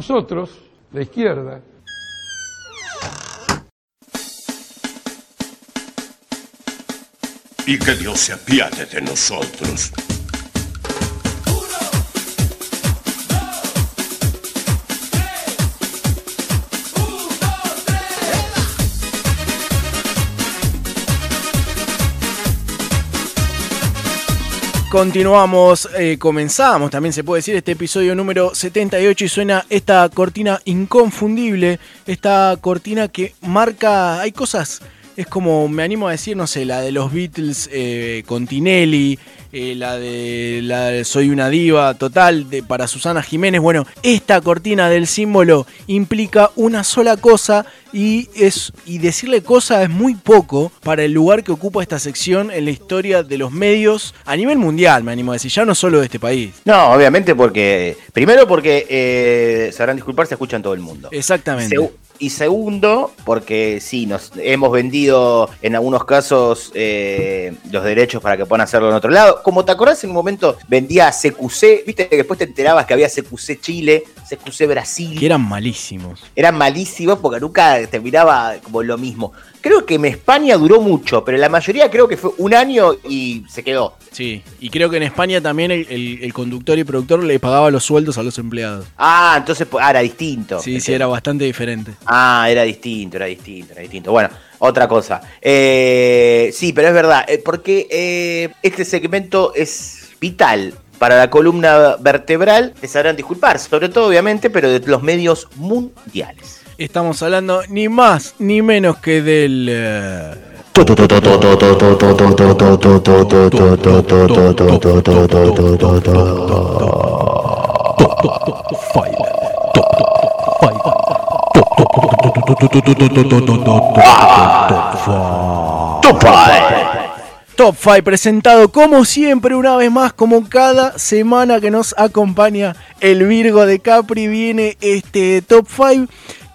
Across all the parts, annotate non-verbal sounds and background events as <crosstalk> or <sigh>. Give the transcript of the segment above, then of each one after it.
Nosotros, la izquierda, y que Dios se apiade de nosotros. Continuamos, eh, comenzamos, también se puede decir, este episodio número 78 y suena esta cortina inconfundible, esta cortina que marca, hay cosas es como, me animo a decir, no sé, la de los Beatles eh, con Tinelli, eh, la, de, la Soy una diva total de, para Susana Jiménez. Bueno, esta cortina del símbolo implica una sola cosa y, es, y decirle cosa es muy poco para el lugar que ocupa esta sección en la historia de los medios a nivel mundial, me animo a decir, ya no solo de este país. No, obviamente porque, primero porque, eh, sabrán disculpar, se escucha en todo el mundo. Exactamente. Y segundo, porque sí, nos hemos vendido en algunos casos eh, los derechos para que puedan hacerlo en otro lado. Como te acordás, en un momento vendía CQC, viste que después te enterabas que había CQC Chile, CQC Brasil. Que eran malísimos. Eran malísimos porque nunca te miraba como lo mismo. Creo que en España duró mucho, pero la mayoría creo que fue un año y se quedó. Sí, y creo que en España también el, conductor y productor le pagaba los sueldos a los empleados. Ah, entonces ah, era distinto. Sí, sí, era bastante diferente. Ah, era distinto, era distinto, era distinto. Bueno, otra cosa. Eh, sí, pero es verdad, eh, porque eh, este segmento es vital para la columna vertebral, les sabrán disculpar, sobre todo obviamente, pero de los medios mundiales. Estamos hablando ni más ni menos que del... Top 5 presentado como siempre, una vez más, como cada semana que nos acompaña el Virgo de Capri, viene este Top 5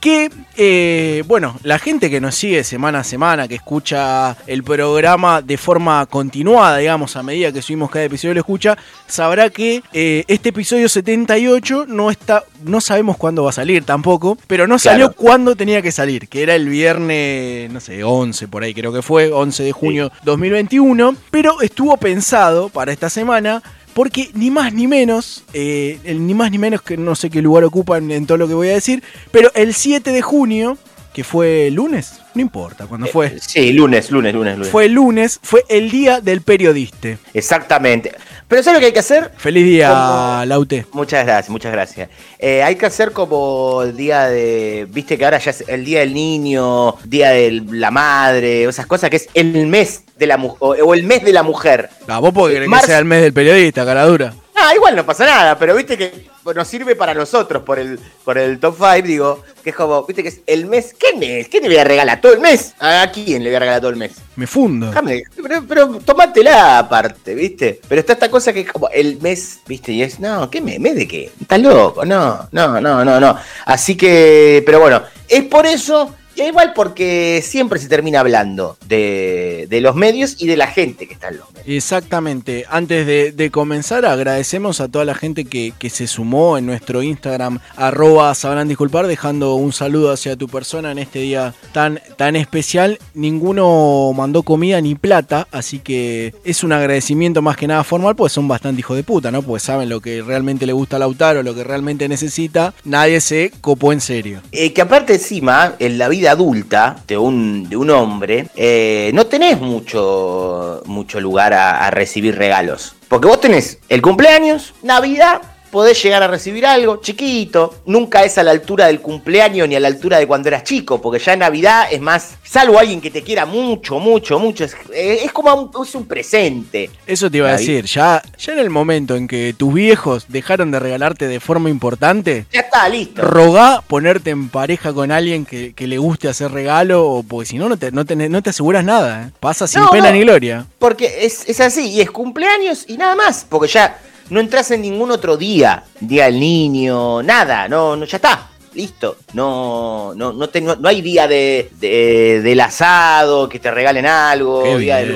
que, eh, bueno, la gente que nos sigue semana a semana, que escucha el programa de forma continuada, digamos, a medida que subimos cada episodio lo escucha, sabrá que eh, este episodio 78 no está, no sabemos cuándo va a salir tampoco, pero no salió cuándo tenía que salir, que era el viernes, no sé, 11 por ahí creo que fue, 11 de junio 2021, pero estuvo pensado para esta semana porque ni más ni menos, eh, ni más ni menos que no sé qué lugar ocupan en todo lo que voy a decir, pero el 7 de junio, que fue lunes, no importa cuándo fue. Eh, sí, lunes, lunes, lunes, lunes. Fue lunes, fue el día del periodista. Exactamente. Pero ¿sabes lo que hay que hacer? Feliz día, Laute. Muchas gracias, muchas gracias. Eh, hay que hacer como el día de. Viste que ahora ya es el día del niño, día de la madre, esas cosas que es el mes de la mujer, o el mes de la mujer. Ah, vos podés creer que sea el mes del periodista, cara dura. Ah, igual no pasa nada, pero viste que nos sirve para nosotros por el, por el top 5, digo, que es como, viste que es el mes. ¿Qué mes? ¿Qué te voy a regalar todo el mes? ¿A quién le voy a regalar todo el mes? Me fundo. pero, pero tomátela aparte, viste. Pero está esta cosa que es como el mes, viste, y es, no, ¿qué mes? ¿Mes de qué? Estás loco, no, no, no, no, no. Así que, pero bueno, es por eso igual porque siempre se termina hablando de, los medios y de la gente que está en los medios. Exactamente. Antes de, comenzar, agradecemos a toda la gente que, se sumó en nuestro Instagram, arroba sabrán disculpar, dejando un saludo hacia tu persona en este día tan, tan especial. Ninguno mandó comida ni plata, así que es un agradecimiento más que nada formal, pues son bastante hijos de puta, ¿no? Pues saben lo que realmente le gusta a Lautaro, lo que realmente necesita. Nadie se copó en serio. Eh, que aparte encima, en la vida adulta de un, de un hombre, eh, no tenés mucho, mucho lugar a recibir regalos. Porque vos tenés el cumpleaños, Navidad podés llegar a recibir algo chiquito. Nunca es a la altura del cumpleaños ni a la altura de cuando eras chico, porque ya en Navidad es más, salvo alguien que te quiera mucho, mucho, mucho, es, eh, como un, es un presente. Eso te iba a decir, ya, ya en el momento en que tus viejos dejaron de regalarte de forma importante, ya está, listo. Rogá ponerte en pareja con alguien que, le guste hacer regalo, porque si no, no te, no te, aseguras nada. ¿eh? Pasa sin pena ni gloria. Porque es, es así, y es cumpleaños y nada más, porque ya no entras en ningún otro día, día del niño, nada, no, no ya está. Listo, no, no, no, no hay día de, del asado, que te regalen algo, día del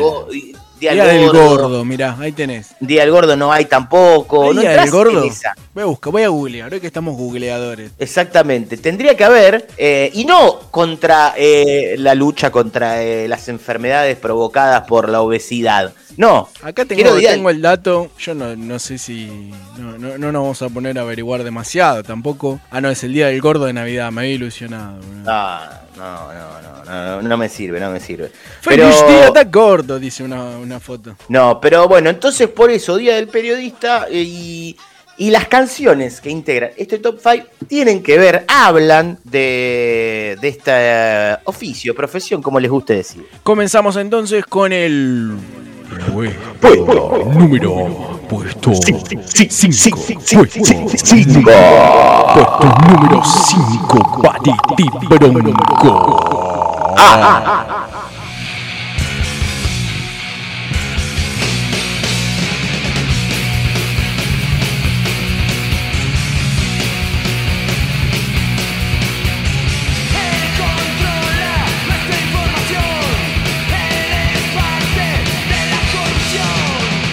Día, Día del gordo. gordo, mirá, ahí tenés. Día del gordo no hay tampoco. ¿Hay no Día del gordo? Voy a buscar, voy a googlear, hoy que estamos googleadores. Exactamente, tendría que haber, eh, y no contra eh, la lucha contra eh, las enfermedades provocadas por la obesidad. No, Acá tengo, el dato, yo no, no sé si... No, no, no nos vamos a poner a averiguar demasiado tampoco. Ah, no, es el Día del Gordo de Navidad, me había ilusionado. boludo. Ah, no, no, no, no, no, no me sirve, no me sirve. Feliz Pero- Día está gordo, dice una, una foto. No, pero bueno, entonces por eso, Día del Periodista eh, y, y las canciones que integran este top 5 tienen que ver, hablan de, de este eh, oficio, profesión, como les guste decir. Comenzamos entonces con el... Puesto número... Puesto 5. Puesto número 5, Batiti Bronco.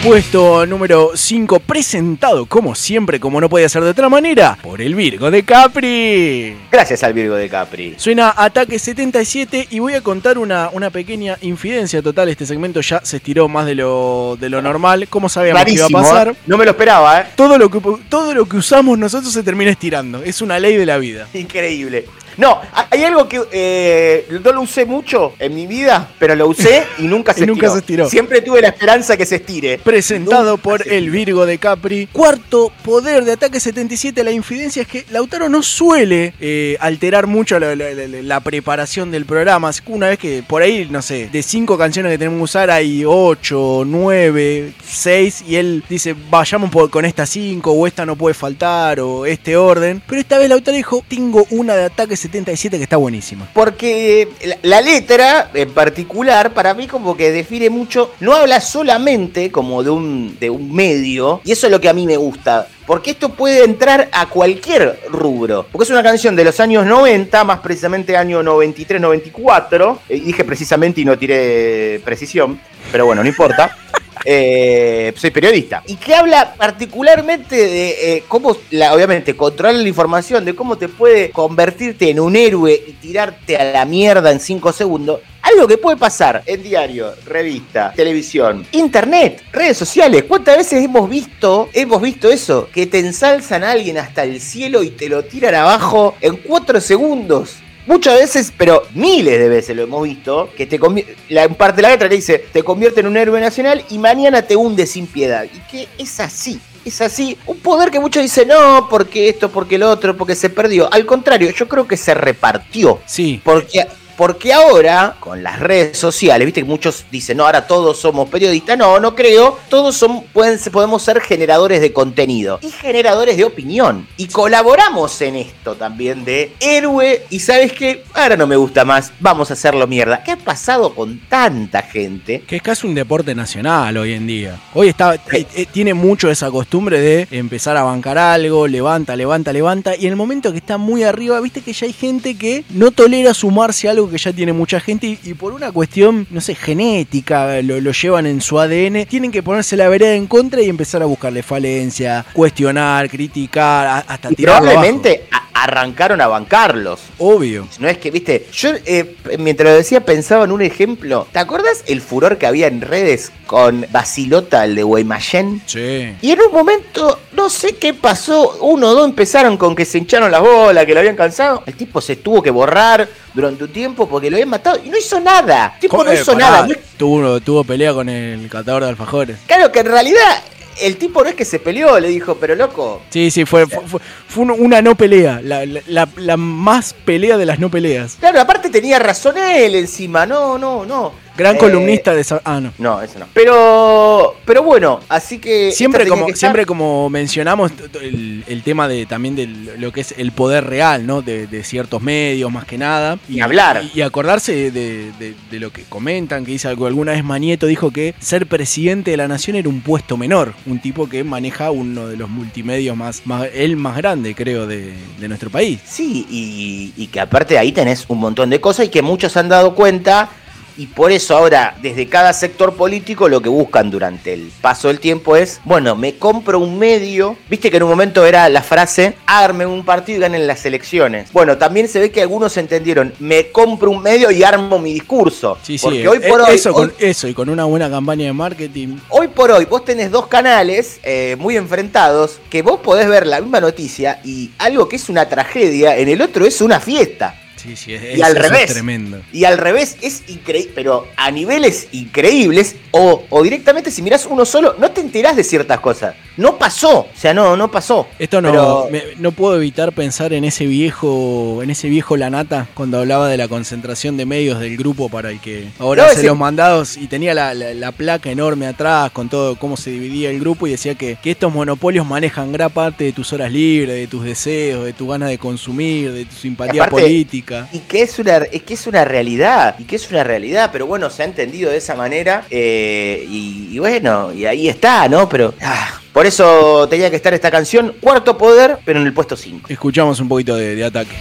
Puesto número 5, presentado como siempre, como no podía ser de otra manera, por el Virgo de Capri. Gracias al Virgo de Capri. Suena Ataque 77 y voy a contar una, una pequeña infidencia total. Este segmento ya se estiró más de lo, de lo normal. ¿Cómo sabíamos que iba a Rarísimo, pasar? ¿eh? No me lo esperaba, ¿eh? Todo lo, que, todo lo que usamos nosotros se termina estirando. Es una ley de la vida. Increíble. No, hay algo que eh, no lo usé mucho en mi vida, pero lo usé y nunca <laughs> se, Y nunca estiró. se estiró. Siempre tuve la esperanza que se estire. Presentado Nunca por el Virgo de Capri. Cuarto poder de Ataque 77. La infidencia es que Lautaro no suele eh, alterar mucho la, la- la- la preparación del programa. Una vez que por ahí, no sé, de cinco canciones que tenemos que usar hay ocho, nueve, seis. Y él dice, vayamos por- con estas cinco, o esta no puede faltar, o este orden. Pero esta vez Lautaro dijo, tengo una de Ataque 77 que está buenísima. Porque la, la letra en particular para mí como que define mucho, no habla solamente como de un, de un medio, y eso es lo que a mí me gusta. Porque esto puede entrar a cualquier rubro. Porque es una canción de los años 90, más precisamente año 93-94. Eh, dije precisamente y no tiré precisión, pero bueno, no importa. Eh, soy periodista. Y que habla particularmente de eh, cómo, la- obviamente, controlar la información, de cómo te puede convertirte en un héroe y tirarte a la mierda en 5 segundos. Algo que puede pasar en diario, revista, televisión, internet, redes sociales. ¿Cuántas veces hemos visto, hemos visto eso? Que te ensalzan a alguien hasta el cielo y te lo tiran abajo en 4 segundos. Muchas veces, pero miles de veces lo hemos visto, que te la parte de la letra le dice, te convierte en un héroe nacional y mañana te hunde sin piedad. Y que es así, es así. Un poder que muchos dicen, no, porque esto, porque lo otro, porque se perdió. Al contrario, yo creo que se repartió. Sí. Porque, porque ahora, con las redes sociales, viste que muchos dicen, no, ahora todos somos periodistas. No, no creo. Todos son, pueden, podemos ser generadores de contenido y generadores de opinión. Y colaboramos en esto también de héroe. Y sabes qué, ahora no me gusta más, vamos a hacerlo mierda. ¿Qué ha pasado con tanta gente? Que es casi un deporte nacional hoy en día. Hoy está, eh, eh, tiene mucho esa costumbre de empezar a bancar algo, levanta, levanta, levanta. Y en el momento que está muy arriba, viste que ya hay gente que no tolera sumarse a algo que ya tiene mucha gente y, y por una cuestión, no sé, genética, lo, lo llevan en su ADN, tienen que ponerse la vereda en contra y empezar a buscarle falencia, cuestionar, criticar, a- hasta Y probablemente arrancaron a bancarlos. Obvio. No es que, viste, yo eh, mientras lo decía pensaba en un ejemplo. ¿Te acuerdas el furor que había en redes con Basilota, el de Guaymallén? Sí. Y en un momento, no sé qué pasó, uno o dos empezaron con que se hincharon las bolas, que lo habían cansado. El tipo se tuvo que borrar durante un tiempo porque lo habían matado y no hizo nada. El tipo no hizo pará, nada. No Tuvo, tuvo pelea con el catador de alfajores. claro que en realidad el tipo no es que se peleó, le dijo, pero loco, Sí, sí, fue, fue, fue- fue un- una no pelea, la, la- la- la más pelea de las no peleas. Claro, aparte tenía razón él encima. No, no, no. Gran Eh, columnista de... Ah, no. No, eso no. Pero, pero bueno, así que. Siempre como, que siempre como mencionamos el, el tema de también de lo que es el poder real, ¿no? De, de ciertos medios más que nada. Ni hablar. Y, y acordarse de, de- de lo que comentan, que dice algo, alguna vez Manieto dijo que ser presidente de la nación era un puesto menor. Un tipo que maneja uno de los multimedios más, más el más grande, creo, de, de nuestro país. Sí, y, y que aparte ahí tenés un montón de cosas y que muchos han dado cuenta Y por eso ahora, desde cada sector político, lo que buscan durante el paso del tiempo es, bueno, me compro un medio. Viste que en un momento era la frase, arme un partido y ganen las elecciones. Bueno, también se ve que algunos entendieron, me compro un medio y armo mi discurso. Sí, sí, Porque hoy eh, por hoy, eso, hoy- con, eso, y con una buena campaña de marketing. Hoy por hoy vos tenés dos canales eh, muy enfrentados que vos podés ver la misma noticia y algo que es una tragedia, en el otro es una fiesta. Sí, sí, Y al eso revés. es tremendo. Y al revés es increíble, pero a niveles increíbles o, o directamente si mirás uno solo no te enterás de ciertas cosas. No pasó, o sea, no, no pasó. Esto no, Pero- me- no puedo evitar pensar en ese viejo, en ese viejo Lanata, cuando hablaba de la concentración de medios del grupo para el que ahora No, hace ese- los mandados y tenía la, la- la placa enorme atrás con todo cómo se dividía el grupo y decía que, que estos monopolios manejan gran parte de tus horas libres, de tus deseos, de tu ganas de consumir, de tu simpatía Aparte- política. Y que es una, es que es una realidad, y que es una realidad, pero bueno, se ha entendido de esa manera, eh, y, y bueno, y ahí está, ¿no? Pero ah, por eso tenía que estar esta canción, Cuarto Poder, pero en el puesto 5. Escuchamos un poquito de, de ataque.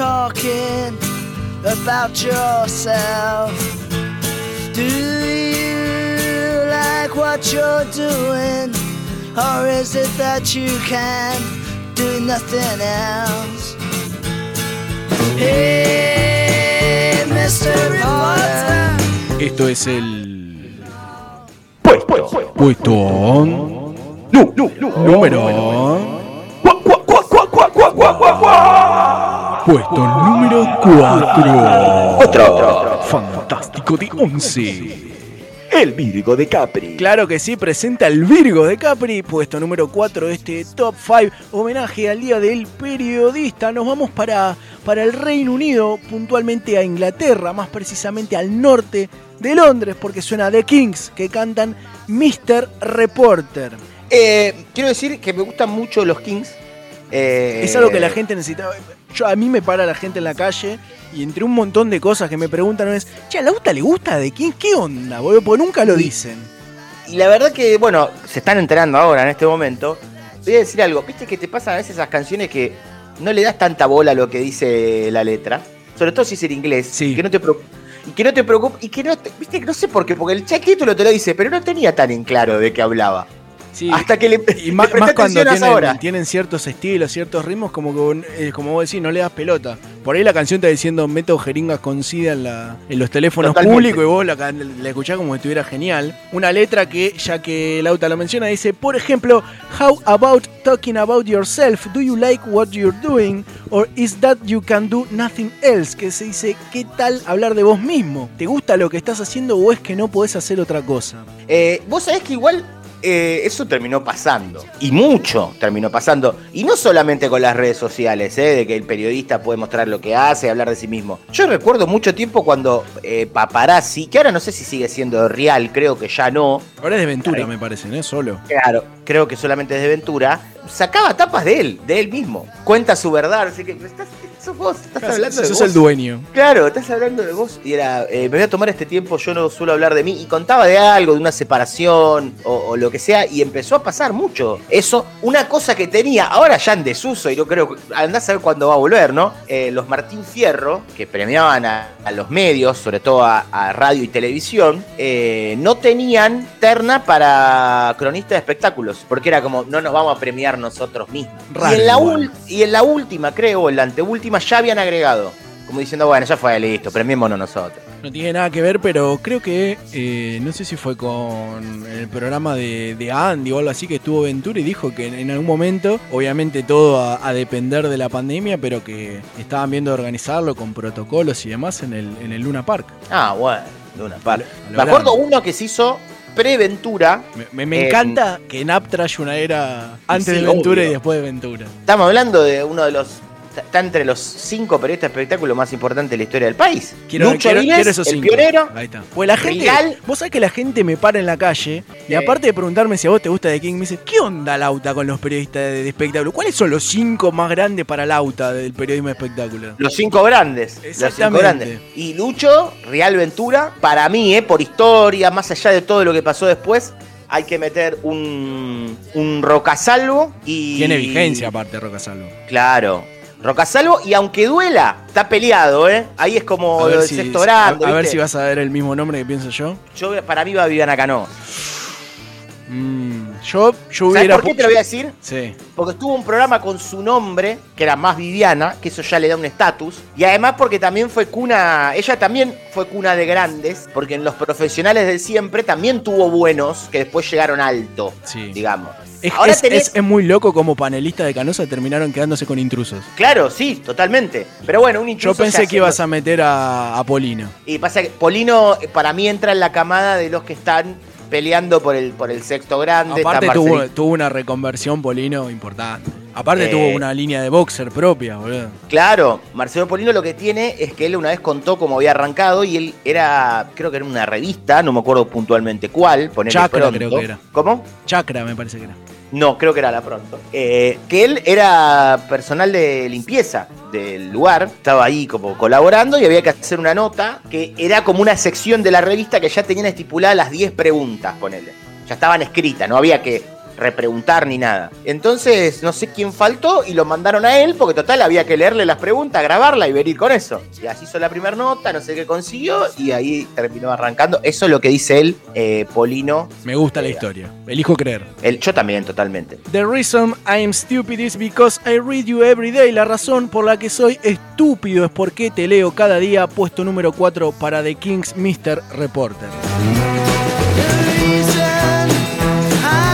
Talking about yourself? Do you like what you're doing? Or is it that you can do nothing else? Hey, Mr. Reporter. Esto es el Puesto. puesto On... No, no, no. Número. número puesto número 4 Otro. fantástico de 11 El Virgo de Capri. Claro que sí, presenta el Virgo de Capri, puesto número 4 de este Top 5, homenaje al Día del Periodista. Nos vamos para, para el Reino Unido, puntualmente a Inglaterra, más precisamente al norte de Londres, porque suena The Kings, que cantan Mr. Reporter. Eh, quiero decir que me gustan mucho los Kings. Eh, Es algo que la gente necesita. Yo, a mí me para la gente en la calle y entre un montón de cosas que me preguntan es, che, ¿a la UTA le gusta de quién? ¿Qué onda, boludo? Porque nunca lo dicen. Y la verdad que, bueno, se están enterando ahora en este momento. Voy a decir algo. Viste que te pasan a veces esas canciones que no le das tanta bola a lo que dice la letra. Sobre todo si es en inglés. Sí. Y que no te preocupa. Y que no te preocupa. Y que no te- Viste no sé por qué. Porque el título te lo dice, pero no tenía tan en claro de qué hablaba. Sí, Hasta que le, y <laughs> más, más cuando tienen, ahora. tienen ciertos estilos, ciertos ritmos, como que, eh, como vos decís, no le das pelota. Por ahí la canción está diciendo meto jeringas con sida en, la, en los teléfonos Totalmente. públicos y vos la, la escuchás como si estuviera genial. Una letra que, ya que Lauta lo menciona, dice, por ejemplo, How about talking about yourself? Do you like what you're doing? Or is that you can do nothing else? Que se dice, ¿qué tal hablar de vos mismo? ¿Te gusta lo que estás haciendo o es que no podés hacer otra cosa? Eh, Vos sabés que igual eh, eso terminó pasando. Y mucho terminó pasando. Y no solamente con las redes sociales, eh, de que el periodista puede mostrar lo que hace, hablar de sí mismo. Yo recuerdo mucho tiempo cuando eh, Paparazzi, que ahora no sé si sigue siendo real, creo que ya no. Ahora es de Ventura, me parece, ¿no? Solo. Claro, creo que solamente es de Ventura. Sacaba tapas de él, de él mismo. Cuenta su verdad. Así que estás, sos vos, estás hablando de Sos vos. el dueño. Claro, estás hablando de vos y era, eh, me voy a tomar este tiempo, yo no suelo hablar de mí y contaba de algo, de una separación o, o lo que sea y empezó a pasar mucho. Eso, una cosa que tenía, ahora ya en desuso y no creo, andás a ver cuándo va a volver, ¿no? Eh, los Martín Fierro, que premiaban a, a los medios, sobre todo a, a radio y televisión, eh, no tenían terna para cronista de espectáculos, porque era como, no nos vamos a premiar nosotros mismos. Raro y, en la ul- y en la última, creo, en la anteúltima, ya habían agregado. Como diciendo, bueno, ya fue listo, premiémonos nosotros. No tiene nada que ver, pero creo que, eh, no sé si fue con el programa de, de Andy o algo así que estuvo Ventura y dijo que en, en algún momento, obviamente todo a, a depender de la pandemia, pero que estaban viendo de organizarlo con protocolos y demás en el, en el Luna Park. Ah, bueno, de una parte. A lo Me acuerdo grande. uno que se hizo pre-Ventura. Me, me- me Eh, encanta que en Aptra haya una era antes sí, de Ventura obvio. y después de Ventura. Estamos hablando de uno de los está, entre los cinco periodistas de espectáculo más importantes de la historia del país. Quiero, Lucho quiero- Vives, quiero esos el pionero. Ahí está. Pues la gente. Vos sabés que la gente me para en la calle y aparte de preguntarme si a vos te gusta The King, me dice: ¿Qué onda Lauta con los periodistas de, de espectáculo? ¿Cuáles son los cinco más grandes para Lauta del periodismo de espectáculo? Los cinco grandes. Los cinco grandes. Y Lucho, Real Ventura, para mí, eh, por historia, más allá de todo lo que pasó después, hay que meter un, un Rocasalvo y. Tiene vigencia aparte Roca Salvo. Y aunque duela, está peleado, ¿eh? Ahí es como el si, sexto grande. a- a ver si vas a ver el mismo nombre que pienso yo. Yo, para mí va Viviana Cano. Mm, yo, yo ¿Sabes hubiera. por qué te lo voy a decir? Sí. Porque estuvo un programa con su nombre, que era más Viviana, que eso ya le da un estatus. Y además porque también fue cuna, ella también fue cuna de grandes, porque en los profesionales del siempre también tuvo buenos que después llegaron alto, Sí. digamos. Es, Ahora es- tenés- es- es muy loco como panelistas de Canosa terminaron quedándose con intrusos. Claro, sí, totalmente. Pero bueno, un Yo intruso pensé ya que ibas a meter a, a Polino. Y pasa que Polino eh, para mí entra en la camada de los que están peleando por el, por el sexto grande. Aparte está tuvo, tuvo una reconversión Polino importante. Aparte Eh. tuvo una línea de boxer propia, boludo. Claro, Marcelo Polino lo que tiene es que él una vez contó cómo había arrancado y él era, creo que era una revista, no me acuerdo puntualmente cuál, Chacra pronto. creo que era. ¿Cómo? Chacra me parece que era. No, creo que era la pronto. Eh, que él era personal de limpieza del lugar, estaba ahí como colaborando y había que hacer una nota que era como una sección de la revista que ya tenían estipuladas las 10 preguntas, ponele. Ya estaban escritas, no había que repreguntar ni nada. Entonces, no sé quién faltó y lo mandaron a él porque total había que leerle las preguntas, grabarla y venir con eso. Y así hizo la primera nota, no sé qué consiguió y ahí terminó arrancando. Eso es lo que dice él, eh, Polino. Me gusta la historia. Elijo creer. Él, yo también, totalmente. The reason I am stupid is because I read you every day. La razón por la que soy estúpido es porque te leo cada día. Puesto número 4 para The King's Mr. Reporter.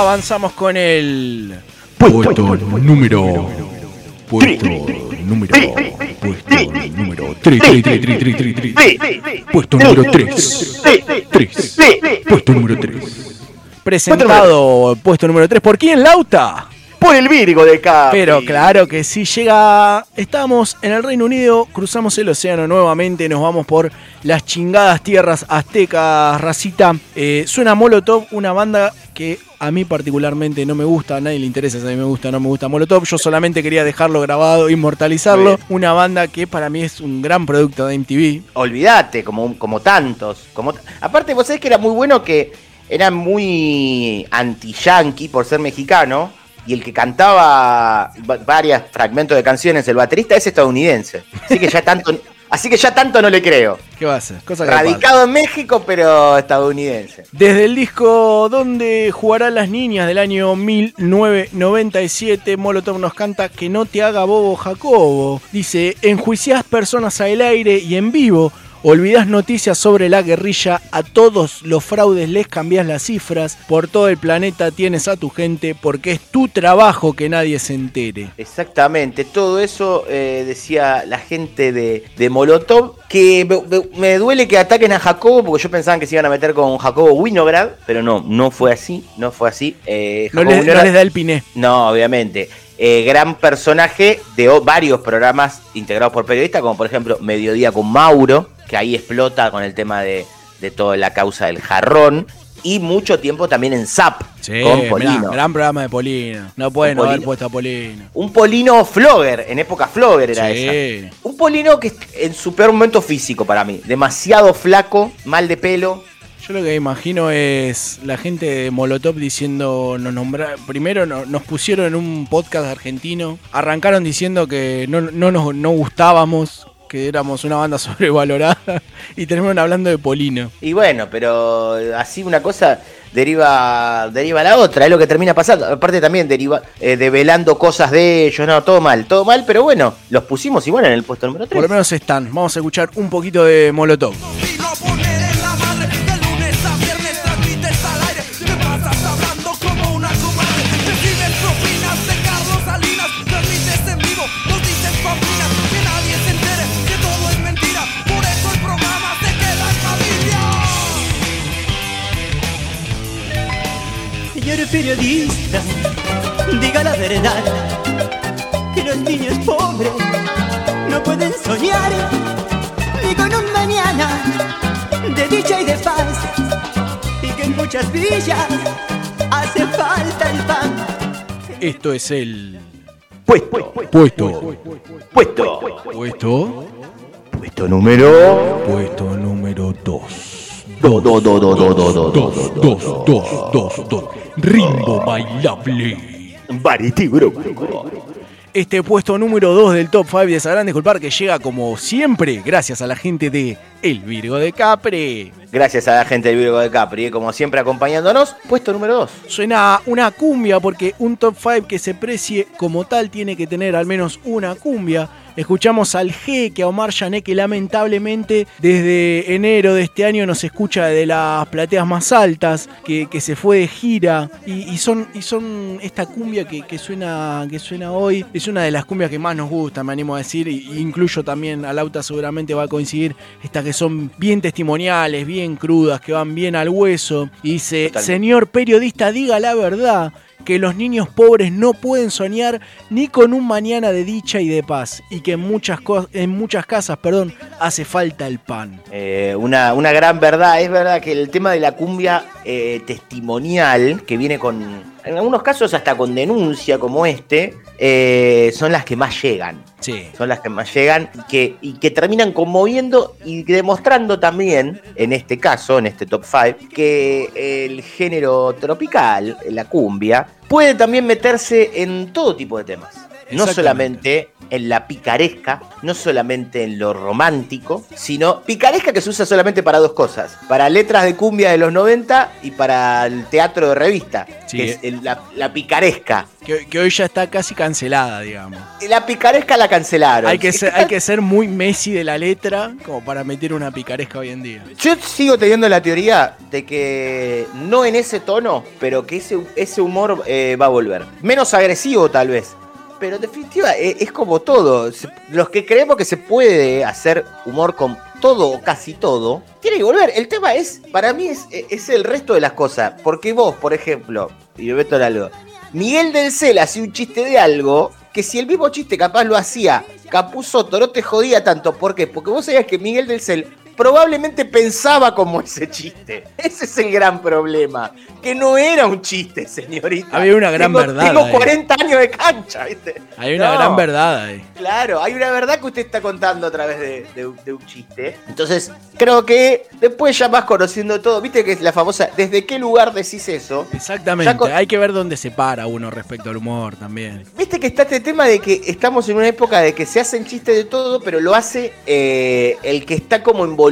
Avanzamos con el. Puesto número. Puesto número. Puesto número 3. 3, 3, 3, 3, 3, 3. Puesto número 3. 3. Puesto número 3. Presentado puesto número 3 por quién, Lauta. Por el Virgo de Capri. Pero claro que sí, llega. Estamos en el Reino Unido, cruzamos el océano nuevamente, nos vamos por las chingadas tierras aztecas, racita. Eh, suena Molotov, una banda que a mí particularmente no me gusta, a nadie le interesa si a mí me gusta o no me gusta Molotov. Yo solamente quería dejarlo grabado, inmortalizarlo. Una banda que para mí es un gran producto de MTV. Olvídate, como, como tantos. Como Aparte, vos sabés que era muy bueno que era muy anti-yankee por ser mexicano. Y el que cantaba va- varios fragmentos de canciones, el baterista, es estadounidense. Así que ya tanto, <laughs> así que ya tanto no le creo. ¿Qué va a hacer? Cosa. Radicado en México, pero estadounidense. Desde el disco donde jugarán las niñas del año 1997, Molotov nos canta que no te haga bobo Jacobo. Dice, enjuiciás personas al aire y en vivo, olvidás noticias sobre la guerrilla, a todos los fraudes les cambiás las cifras, por todo el planeta tienes a tu gente porque es tu trabajo que nadie se entere. Exactamente, todo eso eh, decía la gente de, de Molotov, que me, duele que ataquen a Jacobo, porque yo pensaba que se iban a meter con Jacobo Winograd, pero no, no fue así, no fue así. Eh, No les, no les da el piné. No, obviamente. Eh, gran personaje de varios programas integrados por periodistas, como por ejemplo Mediodía con Mauro, que ahí explota con el tema de, de toda la causa del jarrón, y mucho tiempo también en ZAP Sí, con mirá, Polino. gran programa de Polino. No pueden no haber puesto a Polino. Un Polino Flogger, en época Flogger era esa. Sí. Un Polino que en su peor momento físico para mí. Demasiado flaco, mal de pelo. Yo lo que imagino es la gente de Molotov diciendo, nos nombra, primero no- nos pusieron en un podcast argentino, arrancaron diciendo que no, no nos no gustábamos, que éramos una banda <laughs> sobrevalorada y terminaron hablando de Polino. Y bueno, pero así una cosa deriva deriva a la otra, es lo que termina pasando. Aparte también deriva eh, develando cosas de ellos, no, todo mal, todo mal, pero bueno, los pusimos igual en el puesto número Por lo 3. menos están. Vamos a escuchar un poquito de Molotov. Periodista, diga la verdad, que los niños pobres no pueden soñar ni con un mañana de dicha y de paz, y que en muchas villas hace falta el pan. Esto es el Puesto, puesto. puesto, Puesto. puesto número Puesto número 2. do, do, do, do, do, do, do, 2, 2, 2, 2, 2. Rimbo bailable. Variety Group. Este puesto número 2 del top 5 de Sabrán Disculpar que llega como siempre gracias a la gente de El Virgo de Capre. Gracias a la gente del Virgo de Capri, eh, como siempre acompañándonos. Puesto número 2. Suena una cumbia porque un top 5 que se precie como tal tiene que tener al menos una cumbia. Escuchamos al G que a Omar Yané que lamentablemente desde enero de este año nos escucha de las plateas más altas, que, que se fue de gira y, y son, y son esta cumbia que, que suena, que suena hoy, es una de las cumbias que más nos gusta, me animo a decir, y, y incluyo también a Lauta seguramente va a coincidir, estas que son bien testimoniales, bien crudas, que van bien al hueso, y dice, Totalmente. señor periodista, diga la verdad que los niños pobres no pueden soñar ni con un mañana de dicha y de paz y que en muchas, en muchas casas perdón, hace falta el pan. Eh, una, una gran verdad, es verdad que el tema de la cumbia eh, testimonial, que viene con, en algunos casos hasta con denuncia como este, eh, son las que más llegan. Sí. Son las que más llegan y que, y que terminan conmoviendo y demostrando también, en este caso, en este top 5, que el género tropical, la cumbia, puede también meterse en todo tipo de temas. No solamente en la picaresca, no solamente en lo romántico, sino picaresca que se usa solamente para dos cosas, para letras de cumbia de los 90 y para el teatro de revista, Sí, que eh. es el- la, la picaresca. Que, que hoy ya está casi cancelada, digamos. La picaresca la cancelaron. Hay que, ser, hay que ser muy Messi de la letra como para meter una picaresca hoy en día. Yo sigo teniendo la teoría de que no en ese tono, pero que ese, ese humor eh, va a volver. Menos agresivo tal vez. Pero en definitiva eh, es como todo. Los que creemos que se puede hacer humor con todo o casi todo, tiene que volver. El tema es, para mí es, es el resto de las cosas. Porque vos, por ejemplo, y me meto en algo, Miguel del Cel hacía un chiste de algo que si el mismo chiste capaz lo hacía Capuzotto no te jodía tanto. ¿Por qué? Porque vos sabías que Miguel del Cel probablemente pensaba como ese chiste. Ese es el gran problema. Que no era un chiste, señorita. Había una gran Tengo- verdad Tengo ahí. 40 años de cancha, ¿viste? Hay una No. gran verdad ahí. Claro, hay una verdad que usted está contando a través de, de- de un chiste. Entonces, creo que después ya vas conociendo todo. Viste que es la famosa, ¿desde qué lugar decís eso? Exactamente. Con- Hay que ver dónde se para uno respecto al humor también. Viste que está este tema de que estamos en una época de que se hacen chistes de todo, pero lo hace eh, el que está como involucrado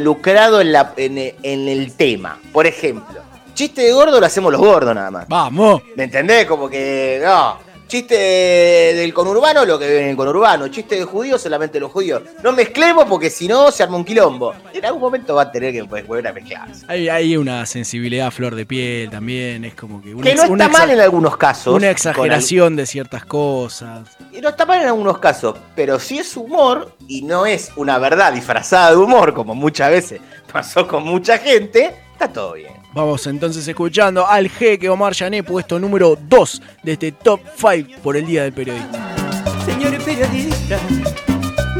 en, la, en, en el tema. Por ejemplo, chiste de gordo lo hacemos los gordos nada más. Vamos. ¿Me entendés? Como que, no. Chiste del conurbano, lo que viene en el conurbano. Chiste de judíos, solamente los judíos. No mezclemos porque si no se arma un quilombo. En algún momento va a tener que pues, volver a mezclarse. Hay, hay una sensibilidad a flor de piel también. Es como que una, Que no una está mal en algunos casos. una exageración de ciertas cosas. Y no está mal en algunos casos, pero si es humor y no es una verdad disfrazada de humor, como muchas veces pasó con mucha gente, está todo bien. Vamos entonces escuchando al jeque Omar Yané, puesto número 2 de este top 5 por el Día del Periodista. Señor periodista,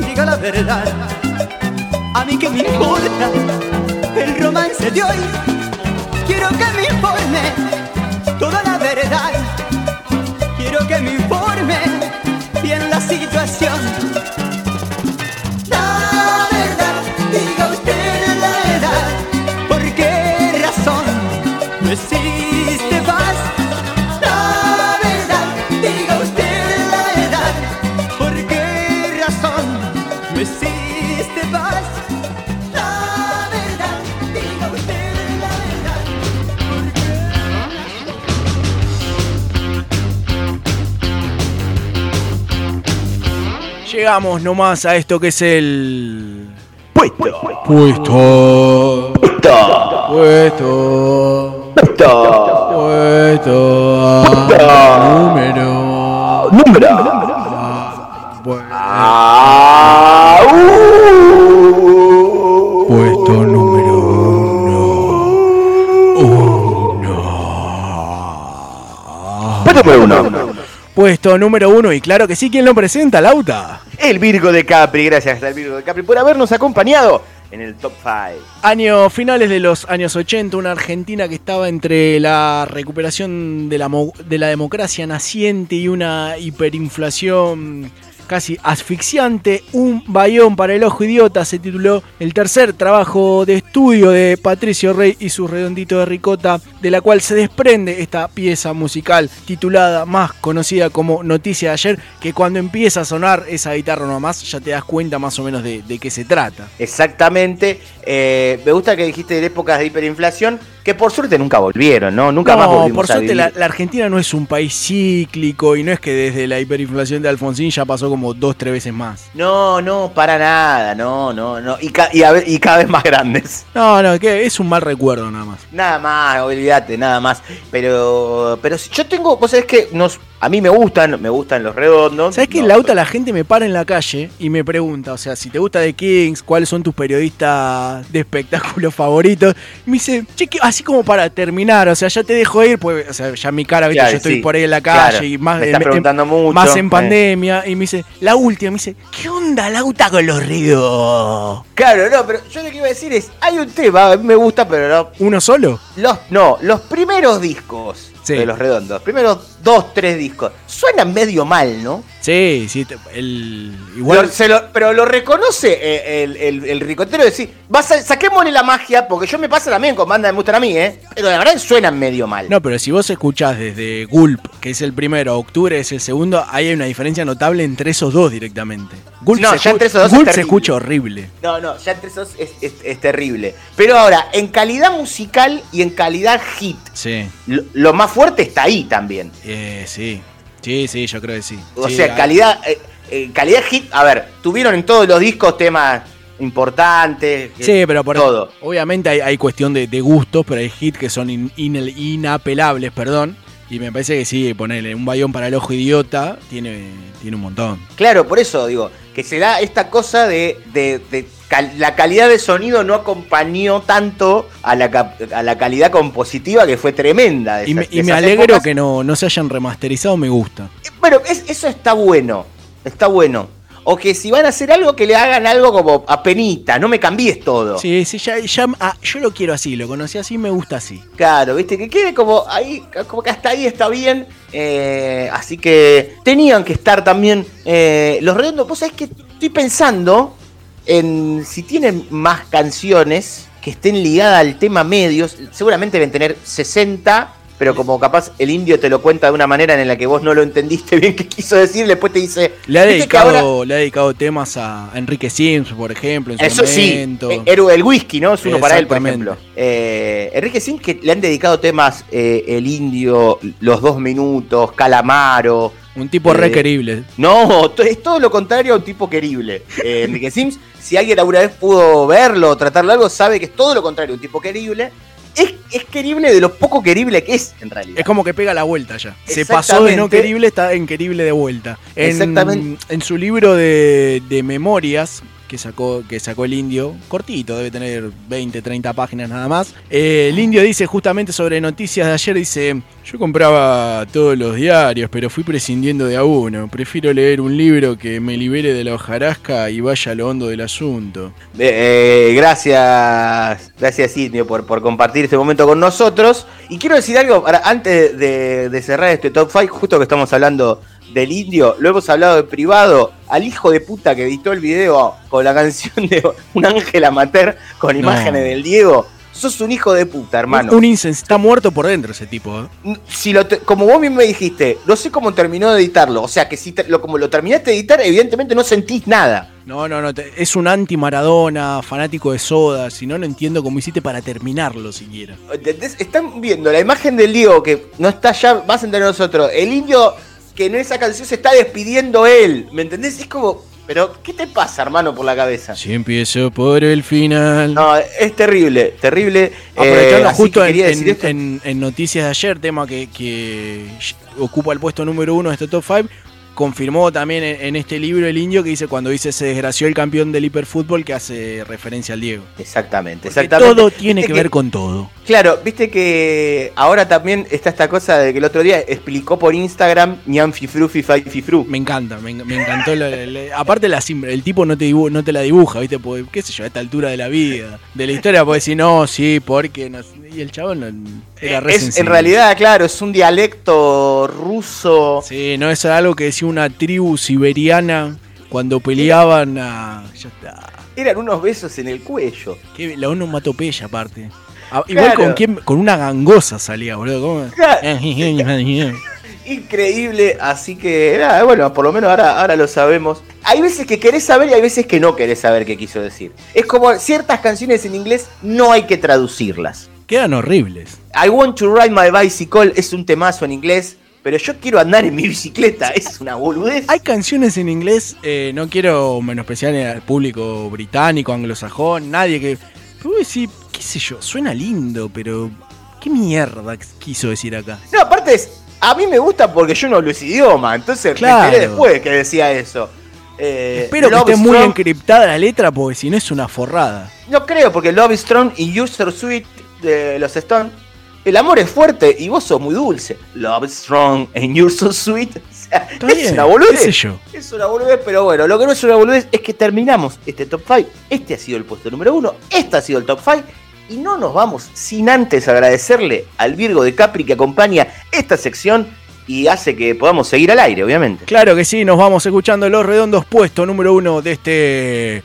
diga la verdad. A mí que me importa el romance de hoy. Quiero que me informe toda la verdad. Quiero que me informe bien la situación. Llegamos nomás a esto que es el. Puesto. Puesto. Puesto. Puesto. Puesto. Puesto. Número. Número. Bueno, Ah. Puesto número Puesto número uno. Puesto número uno. Y claro que sí, ¿quién lo presenta, Lauta? El Virgo de Capri. Gracias al Virgo de Capri por habernos acompañado en el top 5. Años finales de los años 80, una Argentina que estaba entre la recuperación de la, mo- de la democracia naciente y una hiperinflación casi asfixiante. Un bayón para el ojo idiota se tituló el tercer trabajo de estudio de Patricio Rey y su redondito de ricota, de la cual se desprende esta pieza musical titulada más conocida como Noticia de ayer, que cuando empieza a sonar esa guitarra nomás ya te das cuenta más o menos de, de qué se trata. Exactamente. Eh, me gusta que dijiste de épocas de hiperinflación, que por suerte nunca volvieron, ¿no? Nunca más no, volvimos por a suerte vivir. la, la Argentina no es un país cíclico y no es que desde la hiperinflación de Alfonsín ya pasó como dos, tres veces más. No, no, para nada, no, no, no. Y, ca- y, a ver- y cada vez más grandes. No, no, que es un mal recuerdo nada más. Nada más, nada más. Pero, pero si yo tengo, vos sabés que nos, a mí me gustan, me gustan los redondos. ¿Sabes que No, en la auto la gente me para en la calle y me pregunta, o sea, si te gusta The Kings, cuáles son tus periodistas de espectáculos favoritos? Y me dice, che, que- así como para terminar, o sea, ya te dejo ir, pues, o sea, ya mi cara, ¿viste? Claro, yo estoy sí, por ahí en la calle claro. y más, Me estás en- en- preguntando mucho, más en eh. pandemia. Y me dice, la última, me dice, ¿qué onda Lauta con los ríos? Claro, no, pero yo lo que iba a decir es, hay un tema, a mí me gusta, pero no. ¿Uno solo? Los, no, los primeros discos De los redondos, primeros dos, tres discos, suenan medio mal, ¿no? Sí, sí, el, igual... Lo- se lo- pero lo reconoce eh, el, el, el ricotero de decir, vas a, saquémosle la magia, porque yo me pasa también con bandas que me gustan a mí, ¿eh? Pero la verdad que suenan medio mal. No, pero si vos escuchás desde Gulp, que es el primero, Octubre es el segundo, ahí hay una diferencia notable entre esos dos directamente. Gulp, No, se, ya escu- entre esos dos es Gulp se escucha horrible. No, no, ya entre esos es, es- es terrible. Pero ahora, en calidad musical y en calidad hit, Sí, lo, lo más fuerte está ahí también. eh, sí. Sí, sí, yo creo que sí. O Sí, sea, hay- calidad, eh, eh, calidad hit, a ver, tuvieron en todos los discos temas importantes. Sí, pero por todo. obviamente hay, hay cuestión de, de gustos, pero hay hits que son in- inel- inapelables, perdón. Y me parece que sí, ponerle un bayón para el ojo idiota tiene, tiene un montón. Claro, por eso digo, que se da esta cosa de, de- de cal- la calidad de sonido no acompañó tanto a la, a la calidad compositiva que fue tremenda. Y me, y alegro épocas. que no, no se hayan remasterizado, me gusta. Eh, Bueno, es- eso está bueno, está bueno. O que si van a hacer algo, que le hagan algo como a penita, no me cambies todo. Sí, sí, ya, ya- ah, yo lo quiero así, lo conocí así, me gusta así. Claro, viste, que quede como ahí, como que hasta ahí está bien. eh, así que tenían que estar también eh, los redondos. Vos sabés que estoy pensando en si tienen más canciones que estén ligadas al tema medios. Seguramente deben tener 60, pero como capaz el indio te lo cuenta de una manera en la que vos no lo entendiste bien qué quiso decir, después te dice. Le ha, "Viste que dedicado, ahora-". le ha dedicado temas a Enrique Sims, por ejemplo, en su Eso sí, momento. eh, héroe del whisky, ¿no? Es uno para él, por ejemplo. Eh, Enrique Sin, que le han dedicado temas eh, El Indio, Los Dos Minutos, Calamaro. Un tipo eh, querible. No, es todo lo contrario a un tipo querible. Eh, Enrique Sims, si alguien alguna vez pudo verlo o tratarlo algo, sabe que es todo lo contrario a un tipo querible. Es, es querible de lo poco querible que es, en realidad. Es como que pega la vuelta ya. Se pasó de no querible, está en querible de vuelta. En, Exactamente. En su libro de, de memorias que sacó, que sacó el indio, cortito, debe tener 20, 30 páginas nada más. eh, el indio dice justamente sobre noticias de ayer, dice, yo compraba todos los diarios, pero fui prescindiendo de a uno. Prefiero leer un libro que me libere de la hojarasca y vaya a lo hondo del asunto. Eh, gracias, gracias Indio por, por compartir este momento con nosotros. Y quiero decir algo para, antes de, de cerrar este top 5, justo que estamos hablando del indio, lo hemos hablado en privado, al hijo de puta que editó el video con la canción de Un ángel amateur con No. imágenes del Diego. Sos un hijo de puta, hermano. Un incens- está muerto por dentro ese tipo. ¿eh? Si lo te- como vos mismo me dijiste, no sé cómo terminó de editarlo. O sea que si te- lo, como lo terminaste de editar, evidentemente no sentís nada. No, no, no. te- es un anti-Maradona, fanático de soda. Si no, no entiendo cómo hiciste para terminarlo siquiera. Están viendo la imagen del Diego que no está ya más entre nosotros. El indio que en esa canción se está despidiendo él. ¿Me entendés? Es como. Pero, ¿qué te pasa, hermano, por la cabeza? Si empiezo por el final. No, es terrible, terrible. Aprovechando Eh, justo que en, en- esto. en- en noticias de ayer, tema que, que ocupa el puesto número uno de este top 5, confirmó también en, en este libro el indio que dice cuando dice se desgració el campeón del hiperfútbol que hace referencia al Diego. Exactamente, Porque exactamente. todo tiene que ver con todo. Claro, viste que ahora también está esta cosa de que el otro día explicó por Instagram Ñan Fifru Fifai Fifru. Me encanta, me, me encantó. la- la- aparte, la, el tipo no te, dibu- no te la dibuja, ¿viste? Porque, qué sé yo, a esta altura de la vida, de la historia, puede decir, no, sí, porque. no sé". y el chabón no- era re Es, en realidad, claro, es un dialecto ruso. Sí, no es algo que decía una tribu siberiana cuando peleaban a. Ya está. Eran unos besos en el cuello. Qué- la onomatopeya, aparte. Ah, Igual Claro. con quién, con una gangosa salía, boludo. ¿cómo? Claro. Increíble, así que nada, bueno, por lo menos ahora, ahora lo sabemos. Hay veces que querés saber y hay veces que no querés saber qué quiso decir. Es como ciertas canciones en inglés no hay que traducirlas. Quedan horribles. I want to ride my bicycle es un temazo en inglés, pero yo quiero andar en mi bicicleta, es una boludez. Hay canciones en inglés, eh, no quiero menospreciar al público británico, anglosajón, nadie que. Pero vos decís, qué sé yo, suena lindo, pero. ¿Qué mierda quiso decir acá? No, aparte es, a mí me gusta porque yo no hablo ese idioma, entonces Claro. me enteré después que decía eso. Eh, Espero que esté muy encriptada la letra, porque si no es una forrada. No creo, porque Love is Strong y So Sweet de los Stones, el amor es fuerte y vos sos muy dulce. Love is Strong and You're So Sweet. O sea, es bien, una boludez. qué sé yo. Es una boludez, pero bueno, lo que no es una boludez es que terminamos este top 5. Este ha sido el puesto número uno, este ha sido el top 5. Y no nos vamos sin antes agradecerle al Virgo de Capri que acompaña esta sección y hace que podamos seguir al aire, obviamente. Claro que sí, nos vamos escuchando Los Redondos, puesto número uno de este.